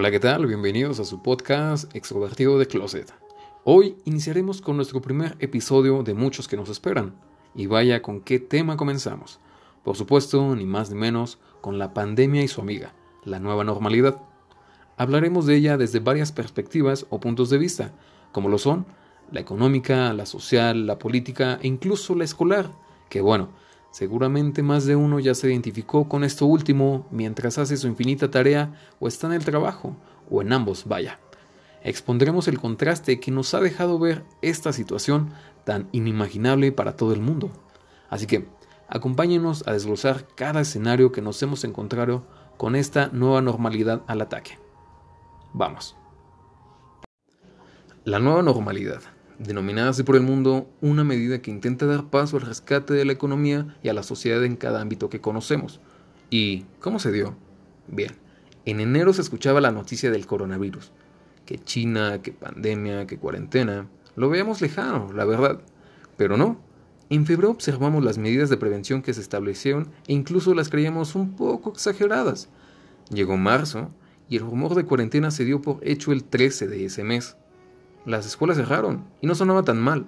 Hola, ¿qué tal? Bienvenidos a su podcast Extrovertido de Closet. Hoy iniciaremos con nuestro primer episodio de muchos que nos esperan. Y vaya con qué tema comenzamos. Por supuesto, ni más ni menos, con la pandemia y su amiga, la nueva normalidad. Hablaremos de ella desde varias perspectivas o puntos de vista, como lo son la económica, la social, la política e incluso la escolar, que bueno, Seguramente más de uno ya se identificó con esto último mientras hace su infinita tarea o está en el trabajo, o en ambos, vaya. Expondremos el contraste que nos ha dejado ver esta situación tan inimaginable para todo el mundo. Así que, acompáñenos a desglosar cada escenario que nos hemos encontrado con esta nueva normalidad al ataque. Vamos. La nueva normalidad denominada así por el mundo, una medida que intenta dar paso al rescate de la economía y a la sociedad en cada ámbito que conocemos. ¿Y cómo se dio? Bien, en enero se escuchaba la noticia del coronavirus, que China, que pandemia, que cuarentena, lo veíamos lejano, la verdad, pero no. En febrero observamos las medidas de prevención que se establecieron e incluso las creíamos un poco exageradas. Llegó marzo y el rumor de cuarentena se dio por hecho el 13 de ese mes. Las escuelas cerraron y no sonaba tan mal.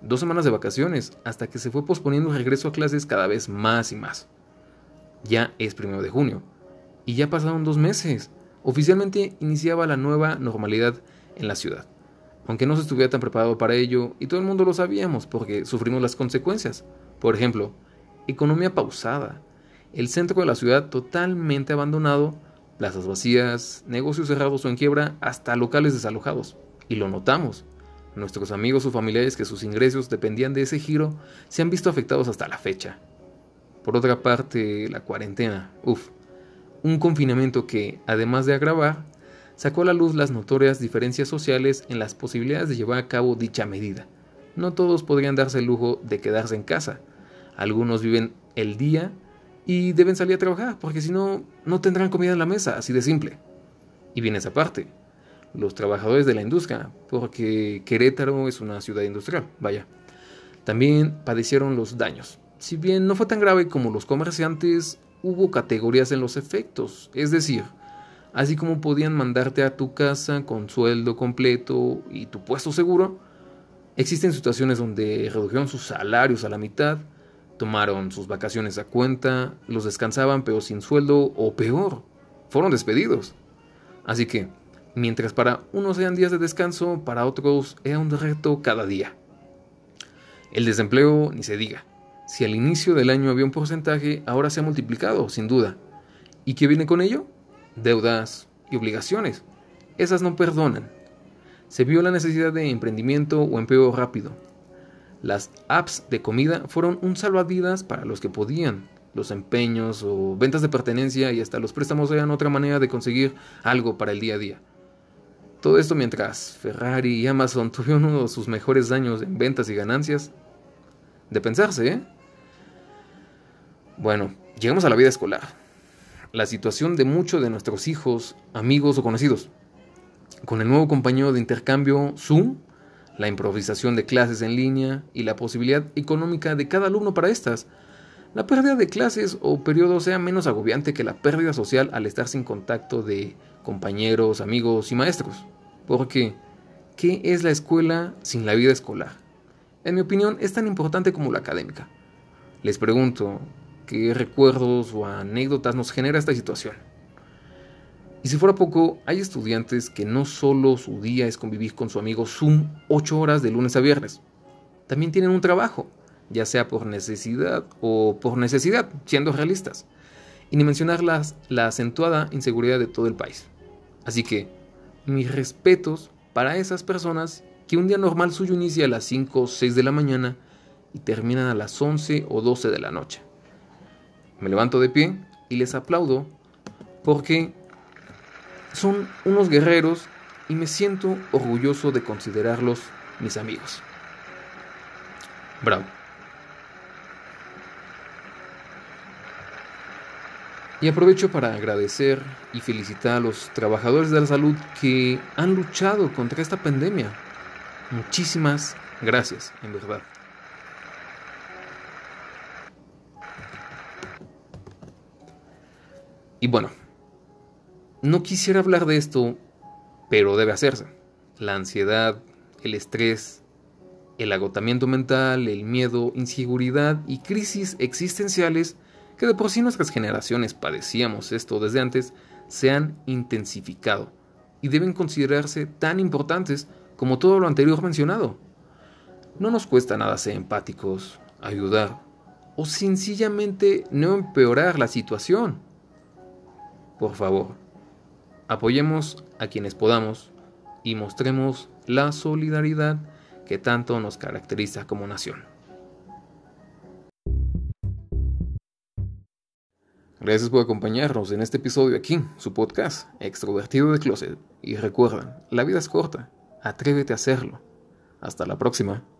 Dos semanas de vacaciones, hasta que se fue posponiendo el regreso a clases cada vez más y más. Ya es primero de junio. Y ya pasaron dos meses. Oficialmente iniciaba la nueva normalidad en la ciudad. Aunque no se estuviera tan preparado para ello, y todo el mundo lo sabíamos porque sufrimos las consecuencias. Por ejemplo, economía pausada, el centro de la ciudad totalmente abandonado, plazas vacías, negocios cerrados o en quiebra, hasta locales desalojados. Y lo notamos. Nuestros amigos o familiares que sus ingresos dependían de ese giro se han visto afectados hasta la fecha. Por otra parte, la cuarentena. Uf. Un confinamiento que, además de agravar, sacó a la luz las notorias diferencias sociales en las posibilidades de llevar a cabo dicha medida. No todos podrían darse el lujo de quedarse en casa. Algunos viven el día y deben salir a trabajar, porque si no, no tendrán comida en la mesa, así de simple. Y bien esa parte los trabajadores de la industria, porque Querétaro es una ciudad industrial, vaya. También padecieron los daños. Si bien no fue tan grave como los comerciantes, hubo categorías en los efectos, es decir, así como podían mandarte a tu casa con sueldo completo y tu puesto seguro, existen situaciones donde redujeron sus salarios a la mitad, tomaron sus vacaciones a cuenta, los descansaban pero sin sueldo o peor, fueron despedidos. Así que, Mientras para unos eran días de descanso, para otros era un reto cada día. El desempleo, ni se diga. Si al inicio del año había un porcentaje, ahora se ha multiplicado, sin duda. ¿Y qué viene con ello? Deudas y obligaciones. Esas no perdonan. Se vio la necesidad de emprendimiento o empleo rápido. Las apps de comida fueron un salvavidas para los que podían. Los empeños o ventas de pertenencia y hasta los préstamos eran otra manera de conseguir algo para el día a día. Todo esto mientras Ferrari y Amazon tuvieron uno de sus mejores años en ventas y ganancias. De pensarse, ¿eh? Bueno, llegamos a la vida escolar. La situación de muchos de nuestros hijos, amigos o conocidos. Con el nuevo compañero de intercambio Zoom, la improvisación de clases en línea y la posibilidad económica de cada alumno para estas. La pérdida de clases o periodo sea menos agobiante que la pérdida social al estar sin contacto de compañeros, amigos y maestros. Porque, ¿qué es la escuela sin la vida escolar? En mi opinión, es tan importante como la académica. Les pregunto, ¿qué recuerdos o anécdotas nos genera esta situación? Y si fuera poco, hay estudiantes que no solo su día es convivir con su amigo Zoom 8 horas de lunes a viernes, también tienen un trabajo, ya sea por necesidad o por necesidad, siendo realistas. Y ni mencionar la acentuada inseguridad de todo el país. Así que, mis respetos para esas personas que un día normal suyo inicia a las 5 o 6 de la mañana y terminan a las 11 o 12 de la noche. Me levanto de pie y les aplaudo porque son unos guerreros y me siento orgulloso de considerarlos mis amigos. Bravo. Y aprovecho para agradecer y felicitar a los trabajadores de la salud que han luchado contra esta pandemia. Muchísimas gracias, en verdad. Y bueno, No quisiera hablar de esto, pero debe hacerse. La ansiedad, el estrés, el agotamiento mental, el miedo, inseguridad y crisis existenciales que de por sí nuestras generaciones padecíamos esto desde antes, se han intensificado y deben considerarse tan importantes como todo lo anterior mencionado. No nos cuesta nada ser empáticos, ayudar o sencillamente no empeorar la situación. Por favor, apoyemos a quienes podamos y mostremos la solidaridad que tanto nos caracteriza como nación. Gracias por acompañarnos en este episodio aquí, su podcast, Extrovertido de Closet. Y recuerda, la vida es corta, atrévete a hacerlo. Hasta la próxima.